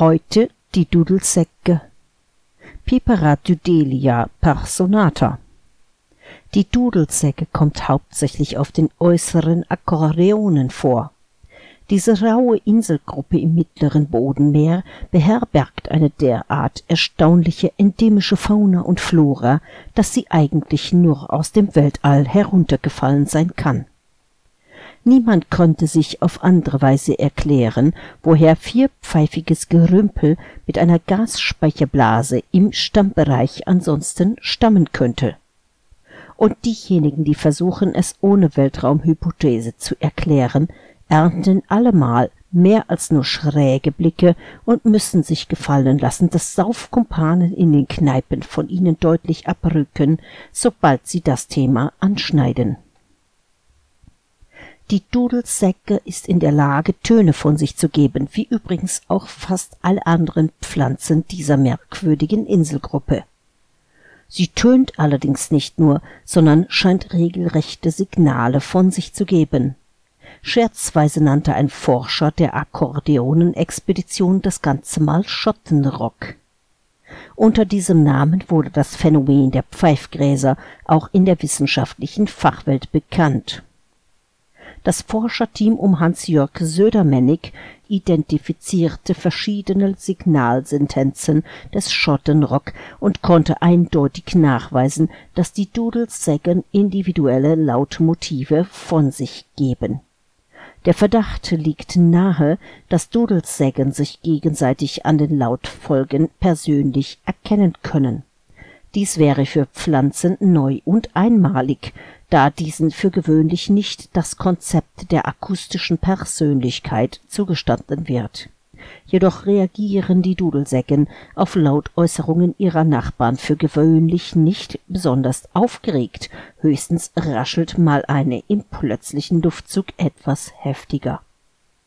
Heute die Dudelsäcke. Piperadudelia personata Die Dudelsäcke kommt hauptsächlich auf den äußeren Akkordeonen vor. Diese raue Inselgruppe im mittleren Bodenmeer beherbergt eine derart erstaunliche endemische Fauna und Flora, dass sie eigentlich nur aus dem Weltall heruntergefallen sein kann Niemand konnte sich auf andere Weise erklären, woher vierpfeifiges Gerümpel mit einer Gasspeicherblase im Stammbereich ansonsten stammen könnte. Und diejenigen, die versuchen, es ohne Weltraumhypothese zu erklären, ernten allemal mehr als nur schräge Blicke und müssen sich gefallen lassen, dass Saufkumpanen in den Kneipen von ihnen deutlich abrücken, sobald sie das Thema anschneiden die Dudelsäcke ist in der Lage, Töne von sich zu geben, wie übrigens auch fast alle anderen Pflanzen dieser merkwürdigen Inselgruppe. Sie tönt allerdings nicht nur, sondern scheint regelrechte Signale von sich zu geben. Scherzweise nannte ein Forscher der Akkordeonenexpedition das Ganze mal Schottenrock. Unter diesem Namen wurde das Phänomen der Pfeifgräser auch in der wissenschaftlichen Fachwelt bekannt das Forscherteam um Hans-Jörg Södermennig identifizierte verschiedene Signalsentenzen des Schottenrock und konnte eindeutig nachweisen, dass die Dudelsäggen individuelle Lautmotive von sich geben. Der Verdacht liegt nahe, dass Dudelsäggen sich gegenseitig an den Lautfolgen persönlich erkennen können. Dies wäre für Pflanzen neu und einmalig, da diesen für gewöhnlich nicht das Konzept der akustischen Persönlichkeit zugestanden wird. Jedoch reagieren die Dudelsäcken auf Lautäußerungen ihrer Nachbarn für gewöhnlich nicht besonders aufgeregt, höchstens raschelt mal eine im plötzlichen Luftzug etwas heftiger